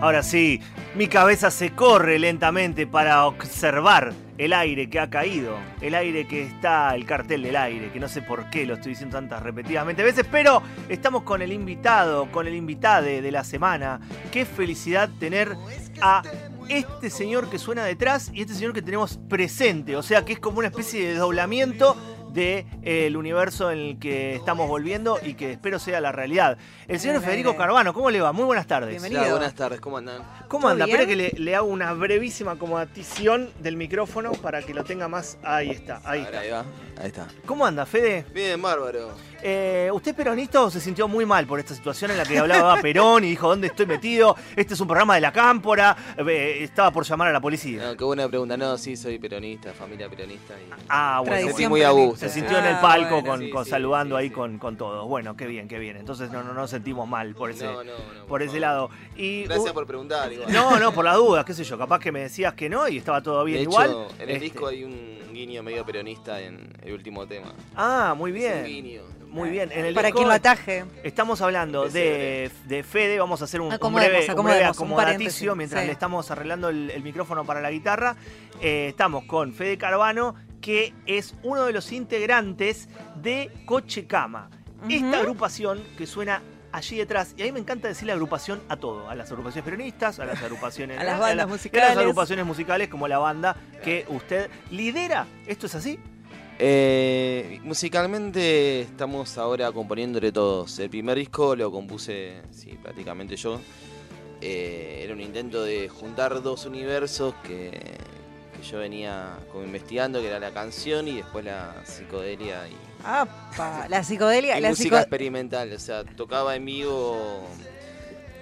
Ahora sí, mi cabeza se corre lentamente para observar el aire que ha caído, el aire que está, el cartel del aire, que no sé por qué lo estoy diciendo tantas repetidamente veces, pero estamos con el invitado, con el invitade de la semana. Qué felicidad tener a este señor que suena detrás y este señor que tenemos presente, o sea que es como una especie de doblamiento del de, universo en el que estamos volviendo y que espero sea la realidad. El señor Federico Carvano, ¿cómo le va? Muy buenas tardes. Bienvenido. buenas tardes, ¿cómo andan? ¿Cómo anda? Espera que le, hago una brevísima acomodición del micrófono para que lo tenga más. Ahí está, ahí está. Ahí va, ahí está. ¿Cómo anda, Fede? Bien, bárbaro. Eh, ¿Usted es peronista o se sintió muy mal por esta situación en la que hablaba Perón y dijo, ¿dónde estoy metido? Este es un programa de la cámpora. Eh, estaba por llamar a la policía. qué buena pregunta. No, sí, soy peronista, familia peronista. ah, bueno. Se muy a gusto. Se sintió en el ah, palco con, saludando ahí con, con, todos. Bueno, qué bien, qué bien. Entonces no, no nos sentimos mal por ese, por ese lado. Y, Gracias por preguntar. No, no, por la duda, qué sé yo. Capaz que me decías que no y estaba todo bien igual. En el disco este hay un guiño medio peronista en el último tema. Ah, muy bien. un guiño. Muy bien. En el Para quien lo ataje. Estamos hablando de, de, Fede, vamos a hacer un, breve, acomodaticio mientras le estamos arreglando el, micrófono para la guitarra. Eh, estamos con Fede Carvano, que es uno de los integrantes de Coche Cama. Esta agrupación que suena allí detrás. Y a mí me encanta decir la agrupación a todo, a las agrupaciones peronistas, a las agrupaciones a las bandas musicales, a las agrupaciones musicales como la banda que usted lidera. ¿Esto es así? Eh, musicalmente estamos ahora componiéndole todos. El primer disco lo compuse, sí, prácticamente yo. Eh, era un intento de juntar dos universos que, yo venía como investigando, que era la canción y después la psicodelia. Y, La psicodelia. la música experimental, o sea, tocaba en vivo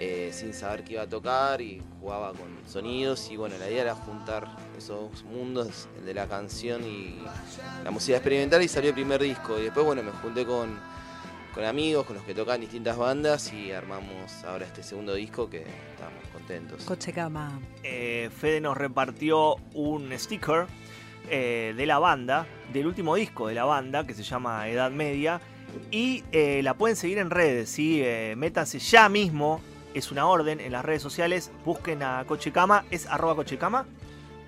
eh, sin saber qué iba a tocar y jugaba con sonidos y bueno, la idea era juntar esos mundos, el de la canción y la música experimental y salió el primer disco y después bueno, me junté con, con amigos, con los que tocan distintas bandas y armamos ahora este segundo disco que estamos contentos. Coche Cama. Eh, Fede nos repartió un sticker eh, de la banda, del último disco de la banda que se llama Edad Media y la pueden seguir en redes, ¿sí? métanse ya mismo es una orden en las redes sociales. Busquen a Cochecama. ¿Es arroba Cochecama?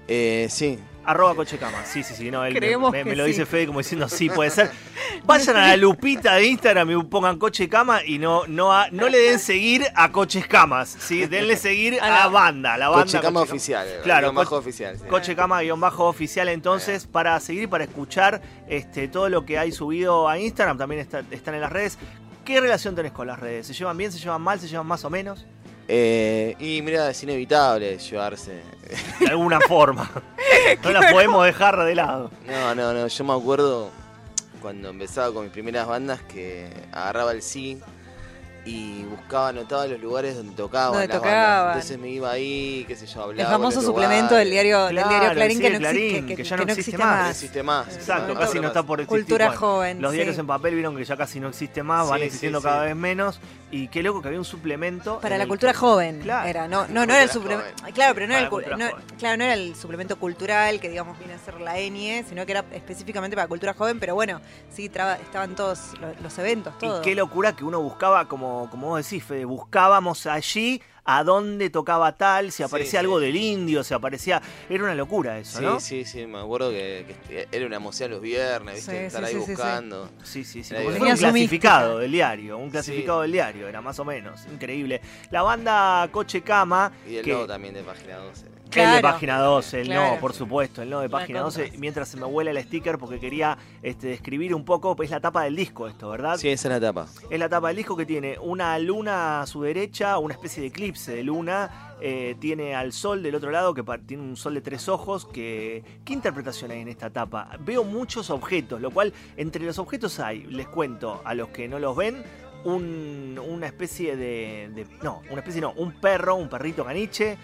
Eh, sí. Arroba Cochecama, sí, sí, sí. No, él me, lo dice Fede como diciendo sí, puede ser. Vayan a la lupita de Instagram y pongan Cochecama y no, no, no le den seguir a Coches Camas, ¿sí? Denle seguir a, la banda. La banda Cochecama oficial. Claro, bajo oficial. Cochecama guion bajo oficial entonces para seguir y para escuchar este, todo lo que hay subido a Instagram. También está, están en las redes. ¿Qué relación tenés con las redes? ¿Se llevan bien, se llevan mal, se llevan más o menos? Eh, y mira, es inevitable llevarse. De alguna forma. no la podemos dejar de lado. No, no, no. Yo me acuerdo cuando empezaba con mis primeras bandas que agarraba el sí y buscaba, anotaba los lugares donde tocaba. Donde tocaba. Entonces me iba ahí, qué sé yo, hablaba. El famoso suplemento del diario, del diario Clarín, que, no existe, que, ya no, existe, más. No existe más. Exacto, casi no está por existir. Cultura joven. Los diarios en papel vieron que ya casi no existe más, van existiendo cada vez menos. Y qué loco que había un suplemento. Para la cultura joven era, no, no, no era el suplemento. Claro, pero no era el, claro, no era el suplemento cultural que digamos viene a ser la ENIE, sino que era específicamente para cultura joven, pero bueno, sí estaban todos los, eventos, todo. Y qué locura que uno buscaba, como, como vos decís, Fede, buscábamos allí a dónde tocaba tal, si aparecía algo del indio, si aparecía. Era una locura eso, ¿no? Sí, sí, sí, me acuerdo que, era una emoción los viernes, ¿viste? Estar ahí buscando. Sí, sí, sí. Como un clasificado del diario, un clasificado del diario, era más o menos. Increíble. La banda Coche Cama. Y el que... también de página 12. El de página 12, el no, por supuesto, el no de página 12, mientras se me huele el sticker porque quería este, describir un poco, pues es la tapa del disco esto, ¿verdad? Sí, esa es la tapa. Es la tapa del disco que tiene una luna a su derecha, una especie de eclipse de luna, eh, tiene al sol del otro lado, que tiene un sol de tres ojos. Que, ¿Qué interpretación hay en esta tapa? Veo muchos objetos, lo cual entre los objetos hay, les cuento a los que no los ven, una especie de, No, una especie no, un perro, un perrito caniche,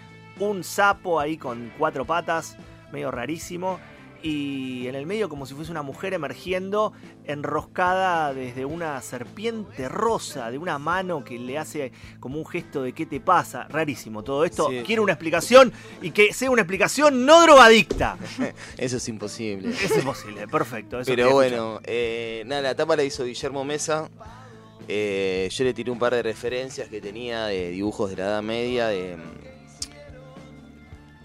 un sapo ahí con cuatro patas, medio rarísimo y en el medio como si fuese una mujer emergiendo enroscada desde una serpiente rosa, de una mano que le hace como un gesto de qué te pasa. Rarísimo todo esto. Quiero una explicación y que sea una explicación no drogadicta. Eso es imposible. Es imposible, perfecto. Pero bueno, eh, nada, la tapa la hizo Guillermo Mesa. Eh, yo le tiré un par de referencias que tenía de dibujos de la Edad Media, de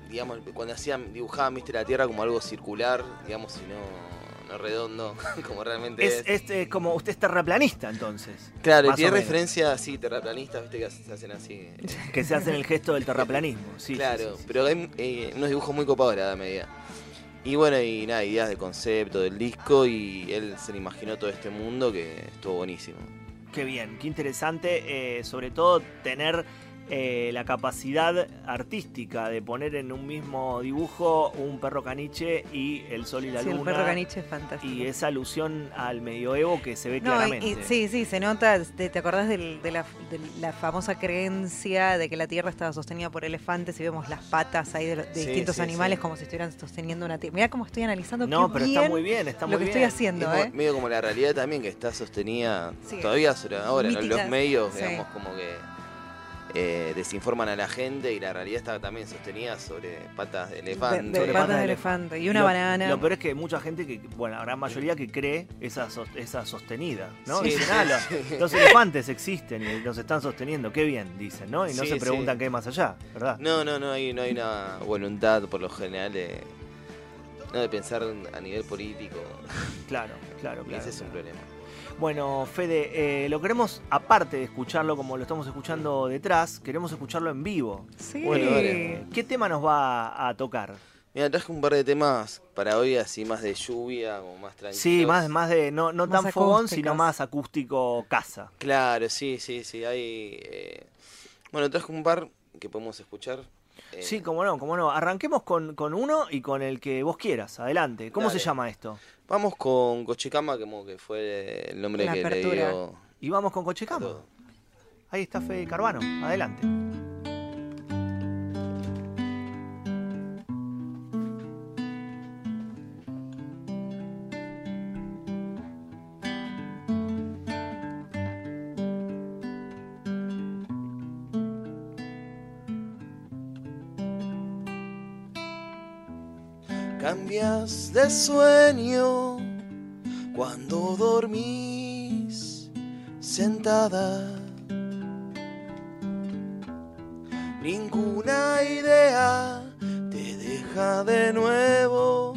digamos, cuando hacían, dibujaban, viste, la Tierra como algo circular, digamos, si no redondo, como realmente es. Es, como usted es terraplanista, entonces. Claro, y tiene referencia, sí, terraplanista, viste que se hacen así. que se hacen el gesto del terraplanismo, sí. Claro, pero hay eh, unos dibujos muy copados la edad media. Y bueno, y nada, ideas de concepto del disco y él se le imaginó todo este mundo que estuvo buenísimo. Qué bien, qué interesante, eh, sobre todo tener eh, la capacidad artística de poner en un mismo dibujo un perro caniche y el sol y la sí, luna. El perro caniche es fantástico. Y esa alusión al medioevo que se ve claramente. sí, sí, se nota. ¿Te, acordás de, la, famosa creencia de que la tierra estaba sostenida por elefantes y vemos las patas ahí de, distintos animales como si estuvieran sosteniendo una tierra? Mira cómo estoy analizando. No, pero está muy bien, está muy Lo que estoy haciendo, ¿eh? Medio como la realidad también que está sostenida todavía ahora, en los medios, digamos, como que eh, desinforman a la gente y la realidad está también sostenida sobre patas de elefante. De, patas de elefante y una banana. Lo peor es que hay mucha gente que, bueno, la gran mayoría que cree esa, esa sostenida, ¿no? los, elefantes existen y los están sosteniendo, qué bien, dicen, ¿no? Y no se preguntan qué hay más allá, ¿verdad? No, no, no hay, no hay una voluntad por lo general de, no, de pensar a nivel político. Claro, claro, claro. ese es un problema. Bueno, Fede, eh, lo queremos, aparte de escucharlo como lo estamos escuchando detrás, queremos escucharlo en vivo. Sí. Bueno, ¿qué tema nos va a tocar? Mira, traje un par de temas para hoy, así más de lluvia, como más tranquilo. Sí, más, más de, no, no tan fogón, sino más acústico casa. Claro, sí, sí, sí. Hay, eh... Bueno, traje un par que podemos escuchar. Eh, sí, como no, como no. Arranquemos con, con, uno y con el que vos quieras. Adelante. ¿Cómo se llama esto? Vamos con Cochecama, como que fue el nombre que le dio. Y vamos con Cochecama. Ahí está Fede Carvano. Adelante. De sueño cuando dormís sentada. Ninguna idea te deja de nuevo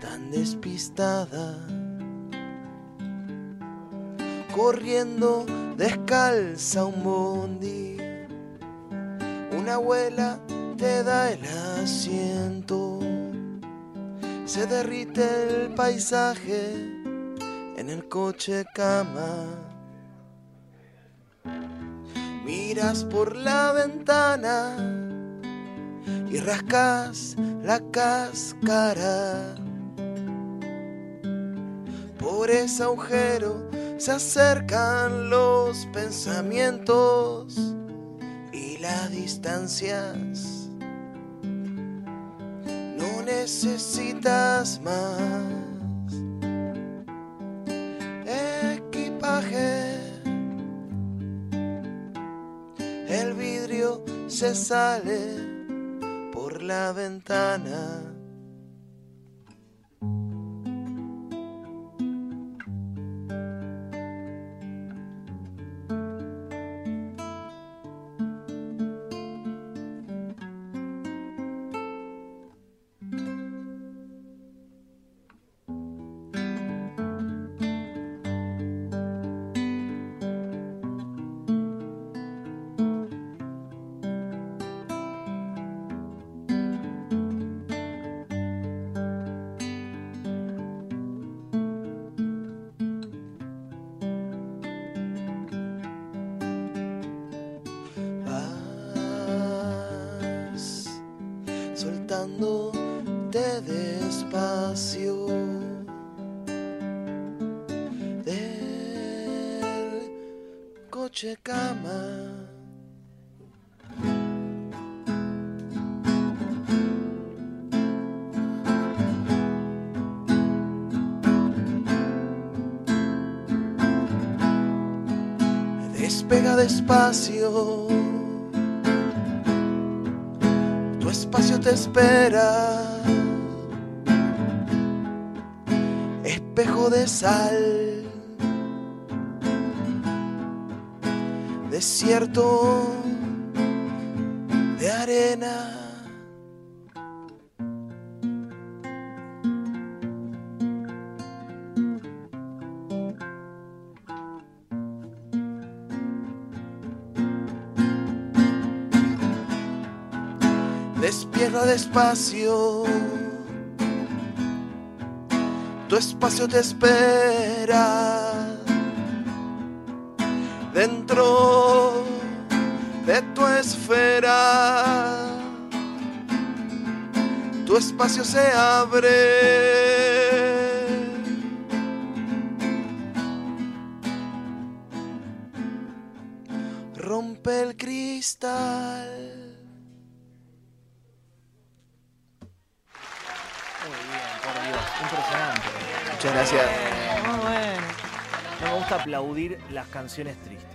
tan despistada. Corriendo descalza un bondi, una abuela te da el asiento se derrite el paisaje en el coche cama. Miras por la ventana y rascas la cáscara. Por ese agujero se acercan los pensamientos y las distancias necesitas más equipaje. El vidrio se sale por la ventana. Despacio del coche cama. Despega despacio espacio te espera. sal. Desierto de arena. Despierta despacio tu espacio te espera dentro de tu esfera. Tu espacio se abre. rompe el cristal. Impresionante. Muchas gracias. Muy bueno. No me gusta aplaudir las canciones tristes.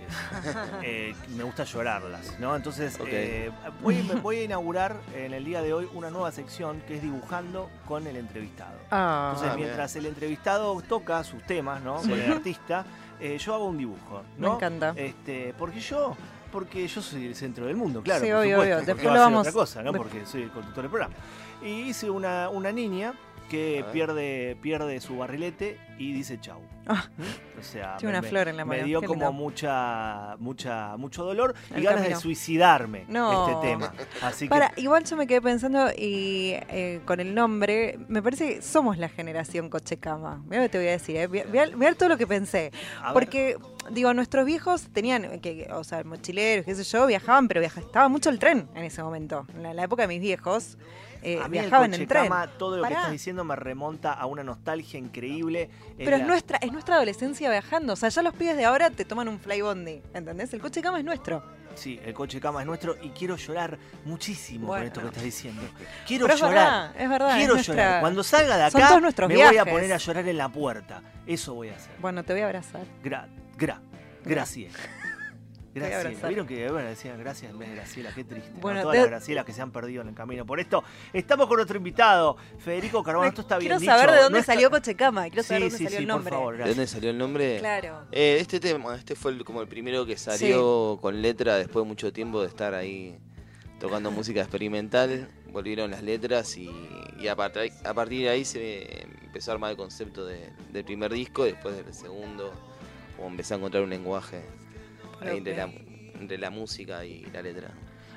Eh, me gusta llorarlas, ¿no? Entonces, Ok. eh, voy, voy a inaugurar en el día de hoy una nueva sección que es dibujando con el entrevistado. Ah, Entonces, Ah, bien. mientras el entrevistado toca sus temas, ¿no? Con el artista, eh, yo hago un dibujo, me encanta. Este, porque yo, porque yo soy el centro del mundo, claro. Sí, por obvio, supuesto, obvio. porque Después va lo a ser vamos- otra cosa, ¿no? Porque soy el conductor del programa. Y hice una, una niña que pierde, pierde su barrilete y dice chau. Ah. O sea, Tiene una me- flor en la me mano, dio qué como lindo. mucha, mucha, mucho dolor y El ganas de suicidarme No. este tema. Así que igual yo me quedé pensando y eh, con el nombre, me parece que somos la generación cochecama. Mira lo que te voy a decir, ¿eh? Mira todo lo que pensé. a ver, Porque, digo, nuestros viejos tenían, que, o sea, mochileros, qué sé yo, viajaban, pero viaja, estaba mucho el tren en ese momento. En la, la época de mis viejos, eh, a mí el viajaban en tren. Cochecama, todo lo que estás diciendo me remonta a una nostalgia increíble. Pero es la- nuestra, es nuestra adolescencia viajando. O sea, ya los pibes de ahora te toman un flybondi. ¿Entendés? El coche cama es nuestro. Sí, el coche cama es nuestro y quiero llorar muchísimo Bueno. con esto que estás diciendo. Quiero Pero es llorar. verdad, es verdad. es Quiero nuestra- llorar. Cuando salga de acá, me voy a poner a llorar en la puerta. Eso voy a hacer. Bueno, te voy a abrazar. Gra, gra, gracias. Voy a Gracias. abrazar. ¿Vieron que bueno, decían gracias en vez de Graciela? Qué triste. ¿no? Bueno, Todas de- las Gracielas que se han perdido en el camino. Por esto, estamos con nuestro invitado, Federico Carbón. Esto está bien quiero dicho. saber de dónde No está- salió Cochecama. Quiero saber Sí, dónde sí, salió sí, el por nombre. favor, ¿De dónde salió el nombre? Claro. Eh, este tema, este fue el- como el primero que salió con letra después de mucho tiempo de estar ahí tocando música experimental. Volvieron las letras y, y a, partir, a partir de ahí se empezó a armar el concepto de- del primer disco. Después del segundo, como empecé a encontrar un lenguaje ahí entre, la, entre la música y la letra.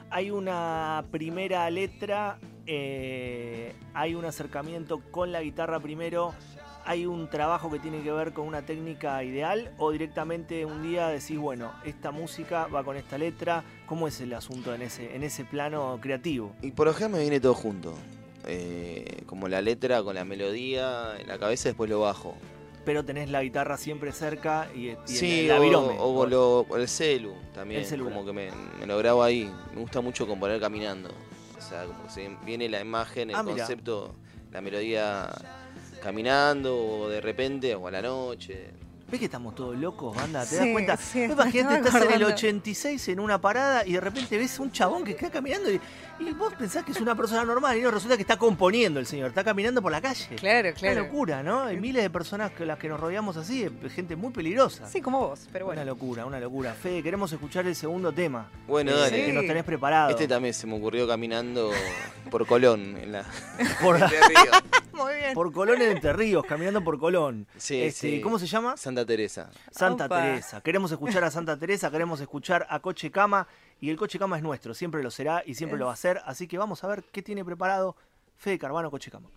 Hay una primera letra, eh, hay un acercamiento con la guitarra primero, hay un trabajo que tiene que ver con una técnica ideal o directamente un día decís, bueno, esta música va con esta letra, ¿cómo es el asunto en ese, en ese plano creativo? Y por ejemplo me viene todo junto. Eh, como la letra con la melodía en la cabeza, después lo bajo. Pero tenés la guitarra siempre cerca y, y Sí, el, o, avirome. o con lo- o el celu también. El. Como que me, me lo grabo ahí. Me gusta mucho componer caminando. O sea, como que se viene la imagen, el Ah, concepto, la melodía caminando, o de repente, o a la noche. ¿Ves que estamos todos locos, banda? ¿Te Sí, das cuenta? sí, Imagínate, estás en el acordando. 86 en una parada y de repente ves un chabón que está caminando y, y vos pensás que es una persona normal y no resulta que está componiendo el señor, está caminando por la calle. Claro, Una claro. locura, ¿no? Hay miles de personas que las que nos rodeamos así, de gente muy peligrosa. Sí, como vos, pero Una bueno. locura, una locura. Fede, queremos escuchar el segundo tema. Bueno, eh, dale. Que nos tenés preparado. Este también se me ocurrió caminando por Colón, en la por, Entre Ríos. Muy bien. por Colón en Entre Ríos, caminando por Colón. Sí, Este, sí. ¿Cómo se llama? Santa Teresa. Santa Opa. Teresa. Queremos escuchar a Santa Teresa, queremos escuchar a Coche Cama y el Coche Cama es nuestro, siempre lo será y siempre lo va a ser, así que vamos a ver qué tiene preparado Fede Carvano Coche Cama.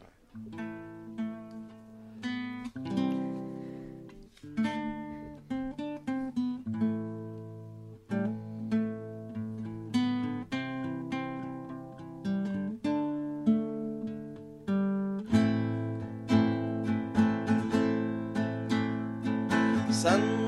Santa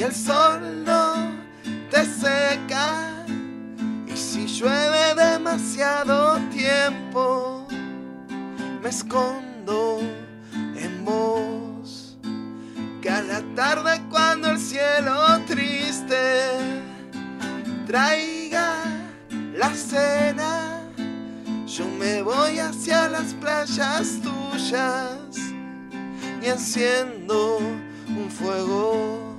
y el sol no te seca y si llueve demasiado tiempo me escondo en vos que a la tarde cuando el cielo triste traiga la cena yo me voy hacia las playas tuyas y enciendo un fuego.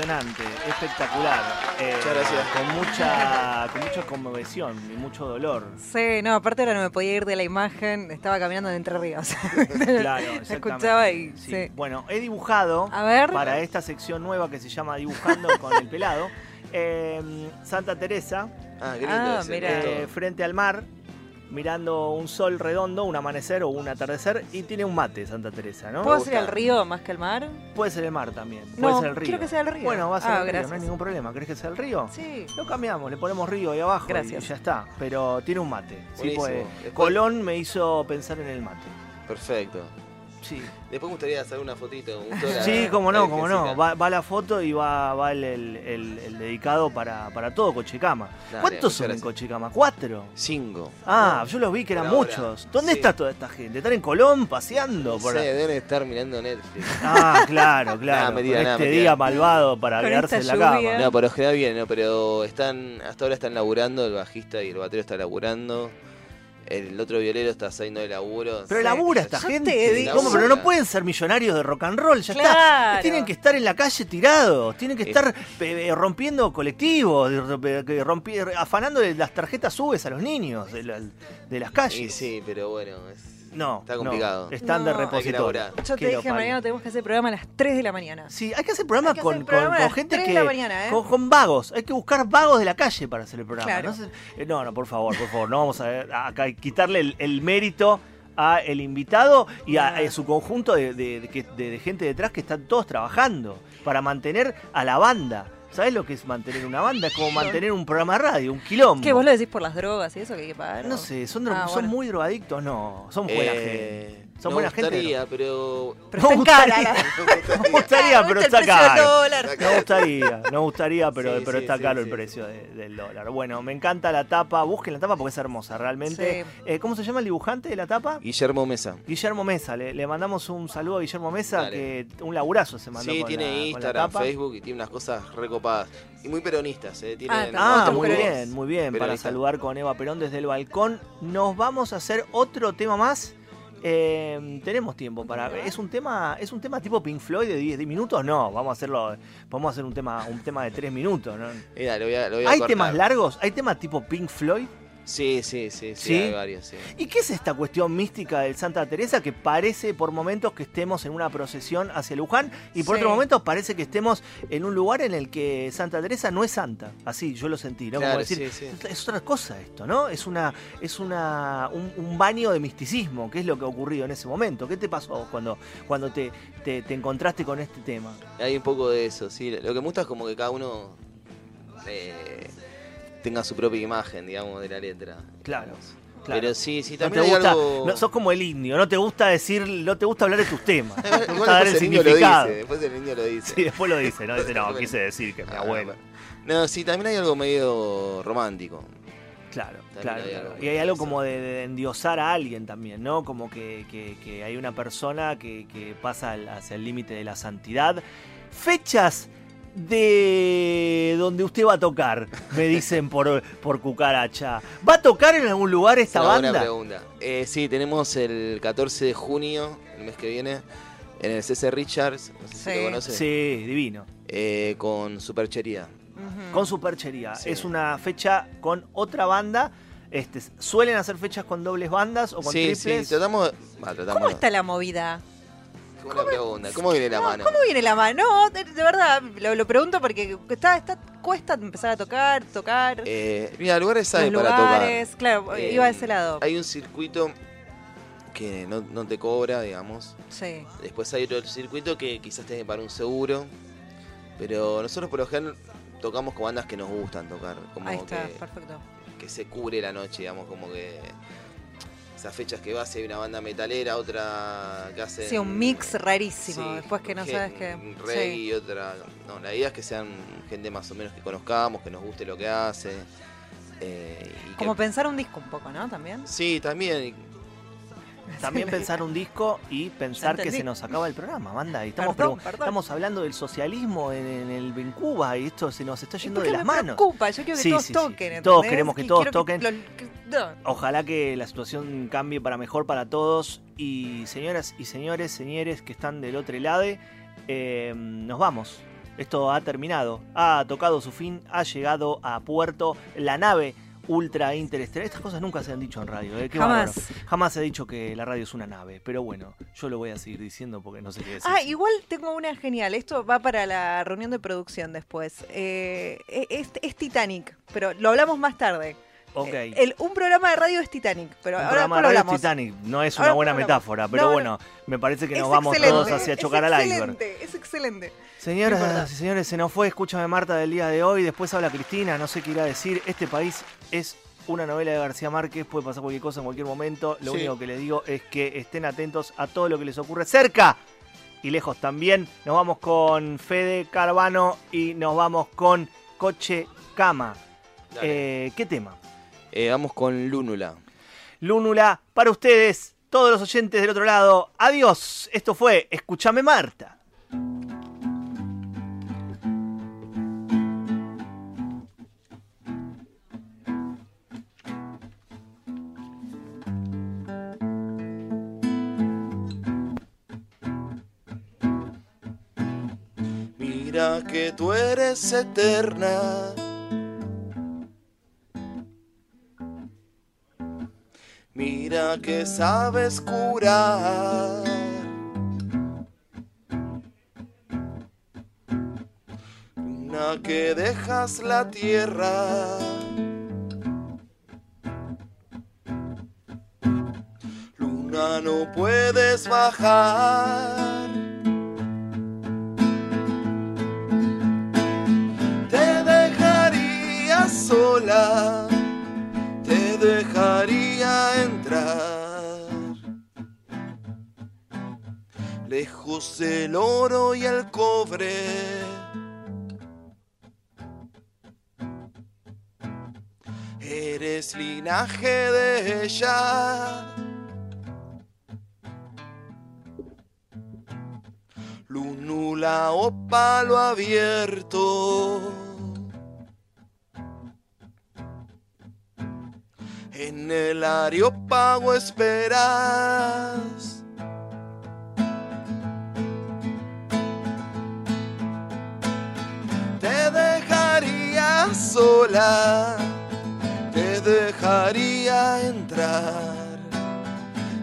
Impresionante, espectacular. Eh, Muchas gracias. Con mucha, con mucha conmoción y mucho dolor. Sí, no, aparte ahora no me podía ir de la imagen, estaba caminando de Entre Ríos. Claro, La exactamente. escuchaba y Sí. sí. Bueno, he dibujado A ver. para esta sección nueva que se llama Dibujando con el pelado. eh, Santa Teresa, Ah, lindo Ah, mira. eh, frente al mar, mirando un sol redondo, un amanecer o un atardecer, y tiene un mate Santa Teresa, ¿no? ¿Puedo Me ser gusta. río más que el mar? Puede ser el mar también, No, puede ser el río. quiero que sea el río. Bueno, va a ser Ah, el río, no hay ningún problema. ¿Crees que sea el río? Sí. Lo cambiamos, le ponemos río ahí abajo Gracias. y ya está. Pero tiene un mate. Sí, Buenísimo. Después- Colón me hizo pensar en el mate. Perfecto. Sí. Después me gustaría hacer una fotito. Sí, como no, como no. Va, va la foto y va, va el, el- el- el dedicado para, para todo Cochecama. Dale, ¿Cuántos son en gracias. Cochecama? ¿Cuatro? Cinco. Ah, yo los vi que eran muchos. ¿Dónde sí. está toda esta gente? ¿Están en Colón paseando? No por sé, deben estar mirando Netflix. Ah, claro, claro. Nah, Con este día malvado para quedarse en la lluvia. cama. No, por lo general bien, no, pero están, hasta ahora están laburando, el bajista y el batero están laburando. El otro violero está saliendo de laburo. Pero Sí. labura esta Yo gente. ¿Cómo? Pero no pueden ser millonarios de rock and roll, ya está. Tienen que estar en la calle tirados, tienen que Eh. estar pe- rompiendo colectivos, rompi- afanando las tarjetas subes a los niños de, la- de las Y calles. sí, pero bueno, es- No, Está no, complicado. están de No. Hay que repositorio. Yo te lo dije, parió. mañana tenemos que hacer programa a las 3 de la mañana. Sí, hay que hacer programa Hay que con, hacer con- programa a con las gente 3 de que. la mañana, ¿eh? con, con vagos. Hay que buscar vagos de la calle para hacer el programa. Claro. No, sé- eh, no, no, por favor, por favor. No vamos a, a- a quitarle el, el mérito a el invitado y a, su conjunto de, de- de que- de- de gente detrás que están todos trabajando para mantener a la banda. ¿Sabes lo que es mantener una banda? Es como mantener un programa de radio, un quilombo. ¿Qué, vos lo decís por las drogas y eso que hay que pagar? No sé, ¿son, dro- Ah, ¿son bueno. muy drogadictos? No, son buena Eh, gente. Son me buena gente. gustaría, pero. Pero No gustaría. Me gustaría, pero ¿Viste está caro. Me gustaría, me gustaría, pero, Sí, pero sí, está sí, caro el precio de- del dólar. Bueno, me encanta la tapa, busquen la tapa porque es hermosa, realmente. Sí. Eh, ¿Cómo se llama el dibujante de la tapa? Guillermo Mesa. Guillermo Mesa, le, le mandamos un saludo a Guillermo Mesa, Dale. que un laburazo se mandó Sí, con, tiene la, con la Instagram, tapa. Facebook y tiene unas cosas recopadas. Y muy peronistas, ¿eh? Tienen Ah, Ah, muy bien, muy bien, para saludar con Eva Perón desde el balcón. Nos vamos a hacer otro tema más. Eh, tenemos tiempo para. ¿Es un tema es un tema tipo Pink Floyd de 10, minutos? No, vamos a hacerlo. Vamos a hacer un tema un tema de 3 minutos. ¿no? ¿Hay temas largos? ¿Hay temas tipo Pink Floyd? Sí, sí, sí, sí, hay varios, sí. ¿Y qué es esta cuestión mística del Santa Teresa que parece por momentos que estemos en una procesión hacia Luján y por otros momentos parece que estemos en un lugar en el que Santa Teresa no es santa? Así, yo lo sentí, ¿no? Como decir, es otra cosa esto, ¿no? Es una es una un, baño de misticismo, que es lo que ha ocurrido en ese momento. ¿Qué te pasó cuando cuando te, te, encontraste con este tema? Hay un poco de eso, sí. Lo que me gusta es como que cada uno eh, tenga su propia imagen, digamos, de la letra. Claro. Pero sí, sí, también hay algo... no, sos como el indio, no te gusta decir, no te gusta hablar de tus temas. te gusta dar el significado. después el indio lo dice. Sí, después lo dice, ¿no? Dice, no, quise decir que mi ah, abuelo. No, sí, también hay algo medio romántico. Claro, claro. y hay algo como de, endiosar a alguien también, ¿no? Como que, que, que hay una persona que, que pasa hacia el límite de la santidad. Fechas de donde usted va a tocar, me dicen por, por cucaracha. ¿Va a tocar en algún lugar esta banda? Buena pregunta. Eh, sí, tenemos el 14 de junio, el mes que viene, en el CC Richards, no sé si lo conoce. Sí, divino. Eh, con Superchería. Con Superchería. Es una fecha con otra banda. Este, ¿Suelen hacer fechas con dobles bandas o con sí, triples? Sí, tratamos, ¿Cómo está la movida? ¿Cómo viene la mano? ¿Cómo viene la mano? No, de, verdad, lo, pregunto porque está, está, cuesta empezar a tocar, tocar. Eh, mira, lugares hay para lugares, tocar. Claro, iba a ese lado. Hay un circuito que no, no, te cobra, digamos. Sí. Después hay otro circuito que quizás te para un seguro. Pero nosotros por lo general tocamos con bandas que nos gustan tocar. Como Ahí está, perfecto. Que se cubre la noche, digamos, como que esas fechas que vas, hay una banda metalera, otra que hace. Sí, un mix rarísimo. Después que no sabes qué. Reggae y otra. No, la idea es que sean gente más o menos que conozcamos, que nos guste lo que hace. Eh, Como pensar un disco un poco, ¿no? También. Sí, también. También pensar un disco y pensar que se nos acaba el programa, banda. Y estamos, estamos hablando del socialismo en, el en Cuba y esto se nos está yendo de las me manos. Preocupa. Yo quiero que todos toquen. Todos queremos que todos toquen. Ojalá que la situación cambie para mejor para todos. Y señoras y señores, señores que están del otro lado, eh, nos vamos. Esto ha terminado, ha tocado su fin, ha llegado a puerto la nave ultra interestelar. Estas cosas nunca se han dicho en radio. ¿eh? Jamás. Jamás se ha dicho que la radio es una nave. Pero bueno, yo lo voy a seguir diciendo porque no sé qué decir. Ah, igual tengo una genial. Esto va para la reunión de producción después. Eh, es, Titanic, pero lo hablamos más tarde. Eh, un programa de radio es Titanic, pero un ahora programa de radio es Titanic, no es una buena metáfora, pero bueno, me parece que nos vamos todos hacia chocar al iceberg. Es excelente. Señoras y señores, se nos fue Escúchame Marta del día de hoy. Después habla Cristina, no sé qué irá a decir. Este país es una novela de García Márquez, puede pasar cualquier cosa en cualquier momento. Lo único que les digo es que estén atentos a todo lo que les ocurre cerca y lejos también. Nos vamos con Fede Carvano y nos vamos con Coche Cama. Eh, ¿Qué tema? Eh, vamos con Lúnula. Lúnula, para ustedes, todos los oyentes del otro lado. Adiós. Esto fue Escúchame Marta. que tú eres eterna. Mira que sabes curar. Luna que dejas la tierra. Luna no puedes bajar. Del oro y el cobre. Eres linaje de ella. Lunula o palo abierto. en el areópago esperas.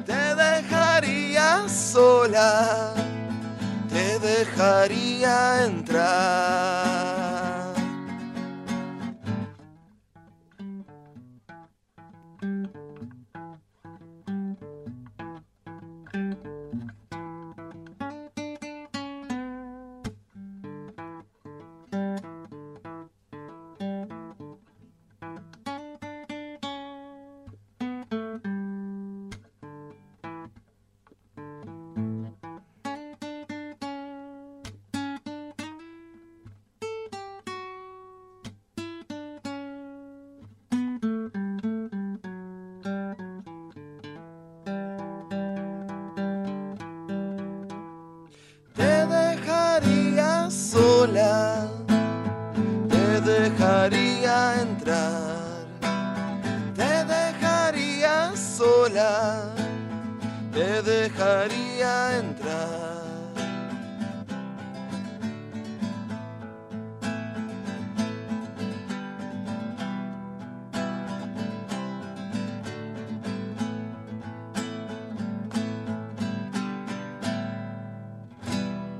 Te dejaría sola, te dejaría entrar. Te